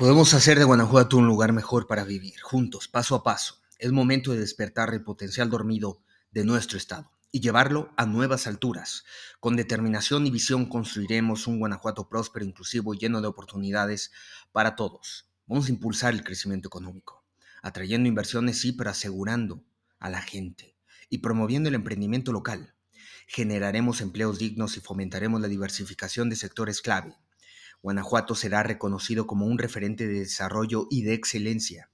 Podemos hacer de Guanajuato un lugar mejor para vivir, juntos, paso a paso. Es momento de despertar el potencial dormido de nuestro estado y llevarlo a nuevas alturas. Con determinación y visión construiremos un Guanajuato próspero, inclusivo y lleno de oportunidades para todos. Vamos a impulsar el crecimiento económico, atrayendo inversiones sí, pero asegurando a la gente y promoviendo el emprendimiento local. Generaremos empleos dignos y fomentaremos la diversificación de sectores clave Guanajuato será reconocido como un referente de desarrollo y de excelencia.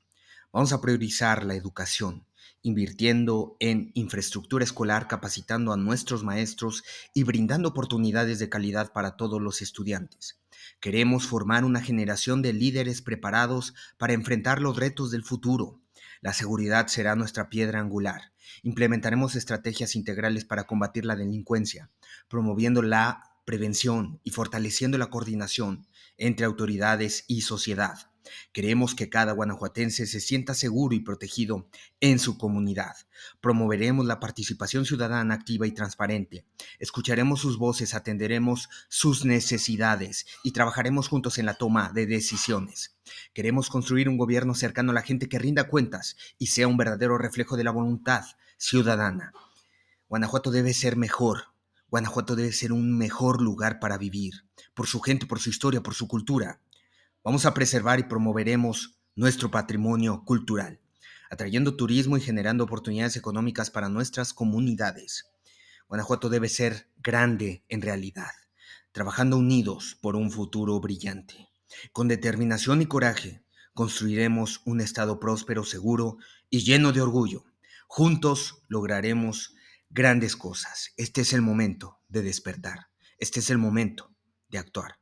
Vamos a priorizar la educación, invirtiendo en infraestructura escolar, capacitando a nuestros maestros y brindando oportunidades de calidad para todos los estudiantes. Queremos formar una generación de líderes preparados para enfrentar los retos del futuro. La seguridad será nuestra piedra angular. Implementaremos estrategias integrales para combatir la delincuencia, promoviendo la prevención y fortaleciendo la coordinación entre autoridades y sociedad. Queremos que cada guanajuatense se sienta seguro y protegido en su comunidad. Promoveremos la participación ciudadana activa y transparente. Escucharemos sus voces, atenderemos sus necesidades y trabajaremos juntos en la toma de decisiones. Queremos construir un gobierno cercano a la gente que rinda cuentas y sea un verdadero reflejo de la voluntad ciudadana. Guanajuato debe ser mejor, Guanajuato debe ser un mejor lugar para vivir, por su gente, por su historia, por su cultura. Vamos a preservar y promoveremos nuestro patrimonio cultural, atrayendo turismo y generando oportunidades económicas para nuestras comunidades. Guanajuato debe ser grande en realidad, trabajando unidos por un futuro brillante. Con determinación y coraje, construiremos un Estado próspero, seguro y lleno de orgullo. Juntos lograremos grandes cosas. Este es el momento de despertar. Este es el momento de actuar.